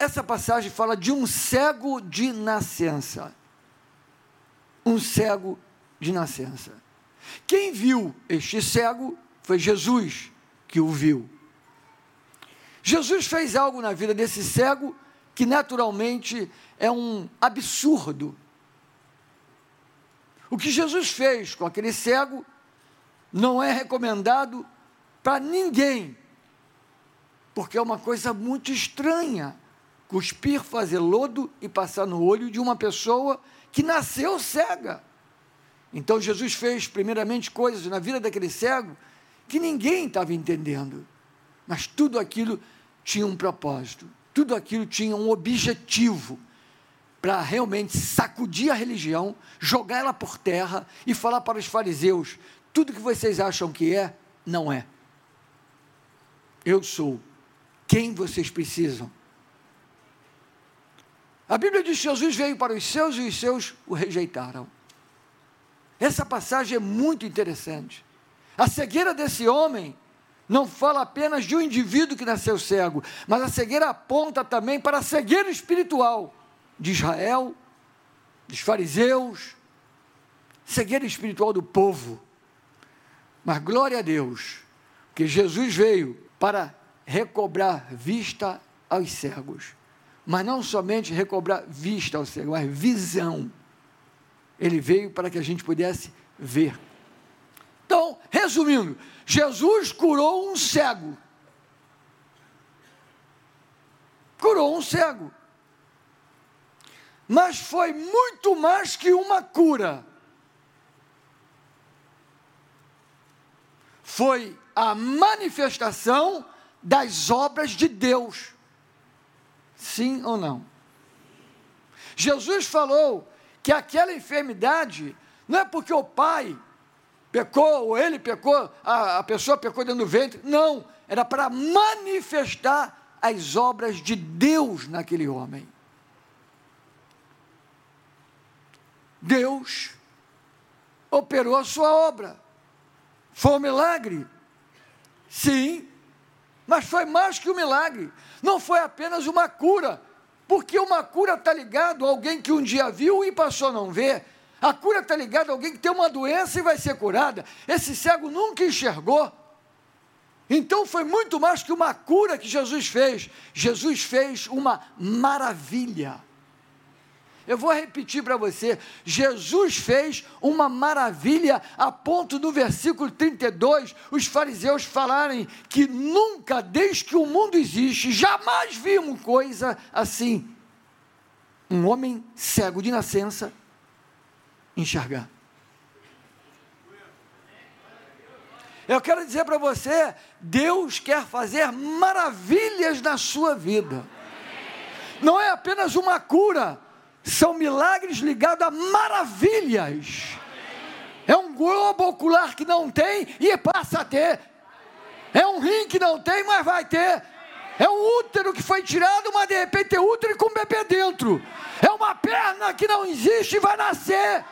essa passagem fala de um cego de nascença. Um cego de nascença. Quem viu este cego foi Jesus que o viu. Jesus fez algo na vida desse cego que naturalmente é um absurdo. O que Jesus fez com aquele cego não é recomendado para ninguém, porque é uma coisa muito estranha cuspir, fazer lodo e passar no olho de uma pessoa que nasceu cega. Então Jesus fez primeiramente coisas na vida daquele cego que ninguém estava entendendo, mas tudo aquilo tinha um propósito, tudo aquilo tinha um objetivo para realmente sacudir a religião, jogar ela por terra e falar para os fariseus: tudo que vocês acham que é, não é. Eu sou quem vocês precisam. A Bíblia diz que Jesus veio para os seus e os seus o rejeitaram. Essa passagem é muito interessante. A cegueira desse homem não fala apenas de um indivíduo que nasceu cego, mas a cegueira aponta também para a cegueira espiritual de Israel, dos fariseus, cegueira espiritual do povo. Mas glória a Deus, que Jesus veio para recobrar vista aos cegos mas não somente recobrar vista ao cego, mas visão. Ele veio para que a gente pudesse ver. Então, resumindo, Jesus curou um cego. Curou um cego. Mas foi muito mais que uma cura. Foi a manifestação das obras de Deus. Sim ou não? Jesus falou que aquela enfermidade não é porque o pai pecou, ou ele pecou, a, a pessoa pecou dentro do ventre. Não, era para manifestar as obras de Deus naquele homem. Deus operou a sua obra. Foi um milagre? Sim, mas foi mais que um milagre. Não foi apenas uma cura, porque uma cura está ligado a alguém que um dia viu e passou a não ver. A cura está ligada a alguém que tem uma doença e vai ser curada. Esse cego nunca enxergou. Então foi muito mais que uma cura que Jesus fez. Jesus fez uma maravilha. Eu vou repetir para você: Jesus fez uma maravilha a ponto do versículo 32 os fariseus falarem que nunca, desde que o mundo existe, jamais vimos coisa assim. Um homem cego de nascença enxergar. Eu quero dizer para você: Deus quer fazer maravilhas na sua vida. Não é apenas uma cura são milagres ligados a maravilhas. É um globo ocular que não tem e passa a ter. É um rim que não tem, mas vai ter. É um útero que foi tirado, mas de repente tem útero com bebê dentro. É uma perna que não existe e vai nascer.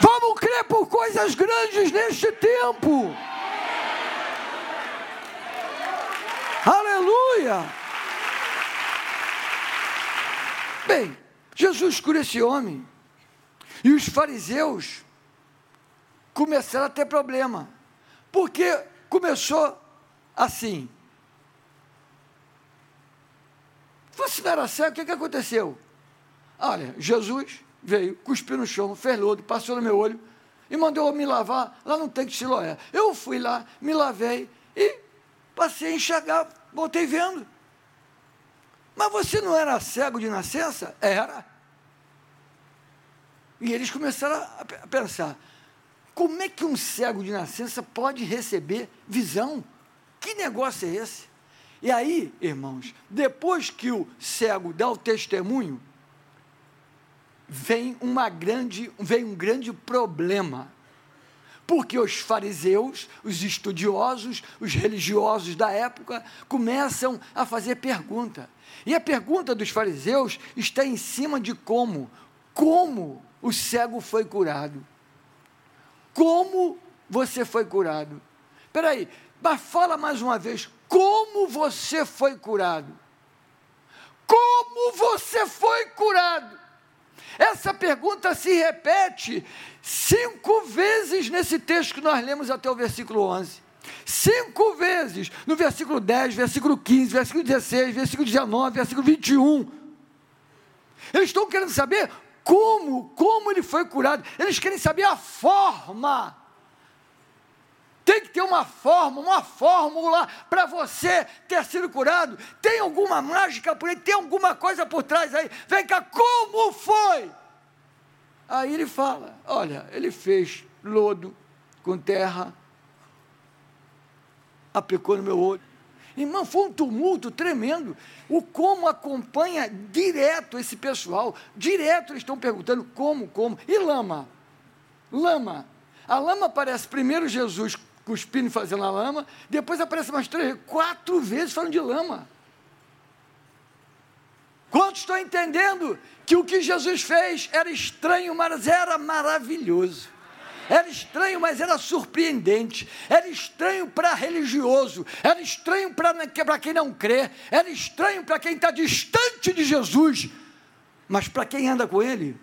Vamos crer por coisas grandes neste tempo. Aleluia. Bem, Jesus cura esse homem. E os fariseus começaram a ter problema. Porque começou assim. Você não era cego, o que, que aconteceu? Olha, Jesus veio, cuspiu no chão, fez lodo, passou no meu olho e mandou eu me lavar lá no tanque de Siloé. Eu fui lá, me lavei e passei a enxergar, voltei vendo. Mas você não era cego de nascença? Era. E eles começaram a pensar: como é que um cego de nascença pode receber visão? Que negócio é esse? E aí, irmãos, depois que o cego dá o testemunho, vem, uma grande, vem um grande problema. Porque os fariseus, os estudiosos, os religiosos da época começam a fazer pergunta. E a pergunta dos fariseus está em cima de como, como o cego foi curado. Como você foi curado? Espera aí, mas fala mais uma vez, como você foi curado? Como você foi curado? Essa pergunta se repete cinco vezes nesse texto que nós lemos até o versículo 11. Cinco vezes, no versículo 10, versículo 15, versículo 16, versículo 19, versículo 21. Eles estão querendo saber como, como ele foi curado. Eles querem saber a forma. Tem que ter uma forma, uma fórmula para você ter sido curado. Tem alguma mágica por aí? Tem alguma coisa por trás aí? Vem cá, como foi? Aí ele fala: olha, ele fez lodo com terra, aplicou no meu olho. Irmão, foi um tumulto tremendo. O como acompanha direto esse pessoal. Direto eles estão perguntando como, como. E lama? Lama. A lama aparece primeiro Jesus cuspindo e fazendo a lama, depois aparece mais três, quatro vezes falando de lama. Quantos estão entendendo que o que Jesus fez era estranho, mas era maravilhoso? Era estranho, mas era surpreendente. Era estranho para religioso. Era estranho para quem não crê. Era estranho para quem está distante de Jesus. Mas para quem anda com Ele,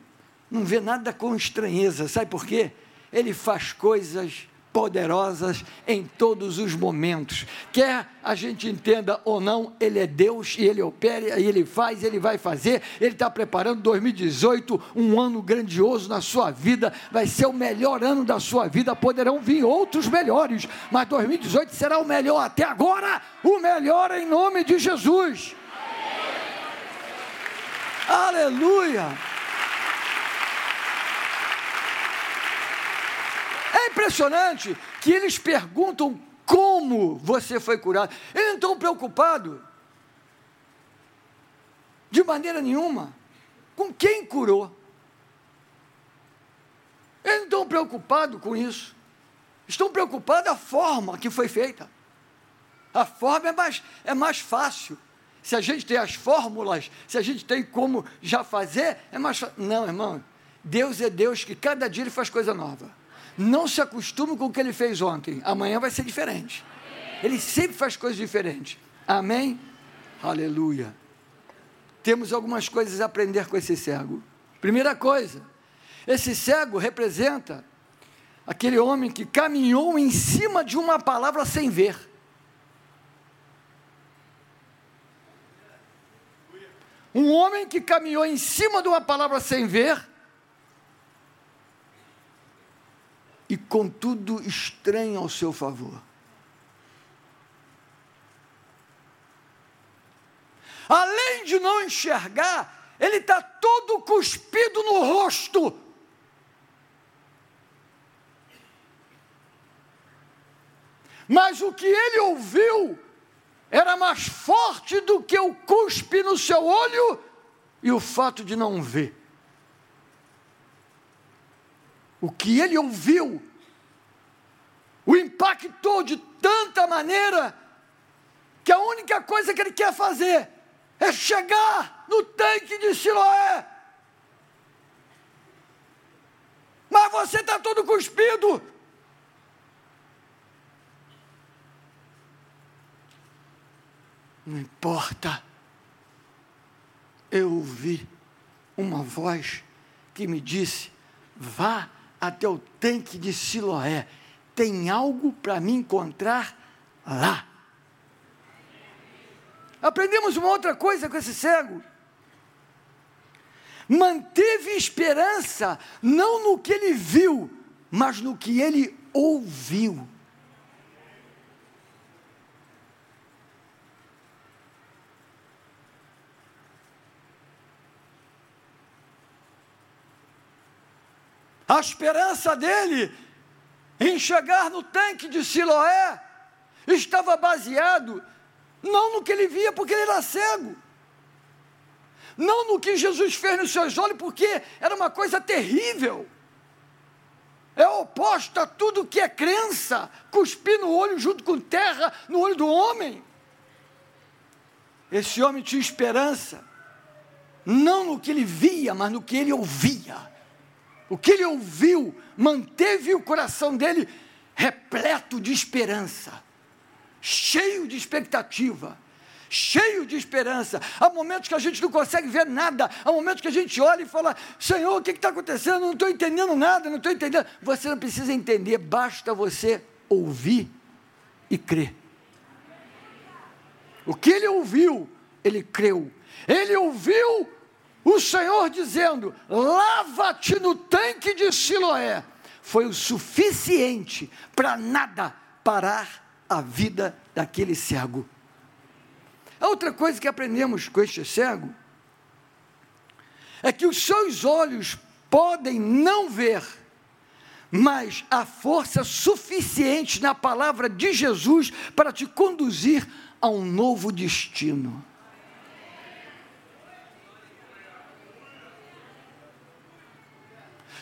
não vê nada com estranheza. Sabe por quê? Ele faz coisas poderosas em todos os momentos. Quer a gente entenda ou não, Ele é Deus e Ele opera, e Ele faz, Ele vai fazer. Ele está preparando 2018, um ano grandioso na sua vida, vai ser o melhor ano da sua vida. Poderão vir outros melhores, mas 2018 será o melhor até agora, o melhor em nome de Jesus. Aleluia! Impressionante que eles perguntam como você foi curado. Eles não estão preocupados de maneira nenhuma com quem curou. Eles não estão preocupados com isso. Estão preocupados a forma que foi feita. A forma é mais, é mais fácil. Se a gente tem as fórmulas, se a gente tem como já fazer, é mais fácil. Não, irmão. Deus é Deus que cada dia ele faz coisa nova. Não se acostume com o que ele fez ontem. Amanhã vai ser diferente. Ele sempre faz coisas diferentes. Amém? Aleluia. Temos algumas coisas a aprender com esse cego. Primeira coisa, esse cego representa aquele homem que caminhou em cima de uma palavra sem ver. Um homem que caminhou em cima de uma palavra sem ver e contudo estranho ao seu favor. Além de não enxergar, ele está todo cuspido no rosto. Mas o que ele ouviu era mais forte do que o cuspe no seu olho e o fato de não ver o que ele ouviu o impactou de tanta maneira que a única coisa que ele quer fazer é chegar no tanque de Siloé. Mas você está todo cuspido. Não importa. Eu ouvi uma voz que me disse: vá até o tanque de Siloé. Tem algo para me encontrar lá. Aprendemos uma outra coisa com esse cego. Manteve esperança não no que ele viu, mas no que ele ouviu. A esperança dele em chegar no tanque de Siloé estava baseado não no que ele via, porque ele era cego. Não no que Jesus fez nos seus olhos, porque era uma coisa terrível. É oposto a tudo que é crença, cuspir no olho junto com terra no olho do homem. Esse homem tinha esperança, não no que ele via, mas no que ele ouvia. O que ele ouviu manteve o coração dele repleto de esperança, cheio de expectativa, cheio de esperança. Há momentos que a gente não consegue ver nada, há momentos que a gente olha e fala: Senhor, o que está acontecendo? Não estou entendendo nada, não estou entendendo. Você não precisa entender, basta você ouvir e crer. O que ele ouviu, ele creu. Ele ouviu o Senhor dizendo: lava-te no tanque de Siloé. Foi o suficiente para nada parar a vida daquele cego. A outra coisa que aprendemos com este cego é que os seus olhos podem não ver, mas há força suficiente na palavra de Jesus para te conduzir a um novo destino.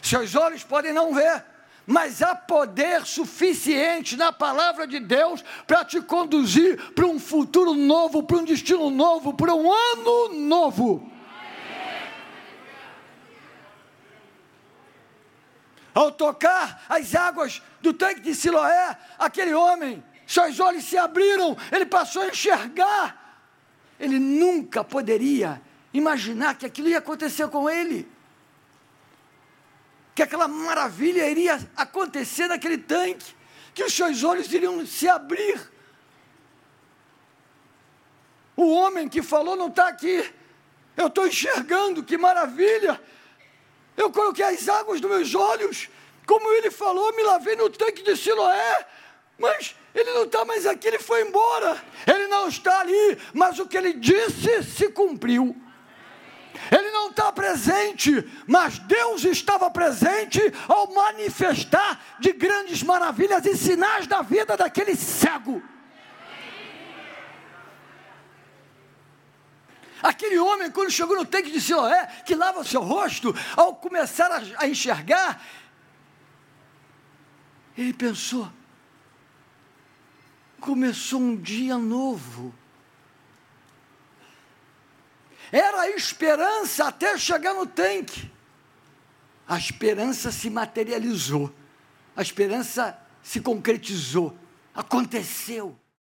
Seus olhos podem não ver, mas há poder suficiente na palavra de Deus para te conduzir para um futuro novo, para um destino novo, para um ano novo. Ao tocar as águas do tanque de Siloé, aquele homem, seus olhos se abriram, ele passou a enxergar. Ele nunca poderia imaginar que aquilo ia acontecer com ele que aquela maravilha iria acontecer naquele tanque, que os seus olhos iriam se abrir. O homem que falou não está aqui. Eu estou enxergando, que maravilha. Eu coloquei as águas dos meus olhos, como ele falou, me lavei no tanque de Siloé, mas ele não está mais aqui, ele foi embora. Ele não está ali, mas o que ele disse se cumpriu. Não está presente, mas Deus estava presente ao manifestar de grandes maravilhas e sinais da vida daquele cego. Aquele homem, quando chegou no tanque de Siloé, que lava seu rosto, ao começar a, a enxergar, ele pensou: começou um dia novo. Era a esperança até chegar no tanque. A esperança se materializou. A esperança se concretizou. Aconteceu.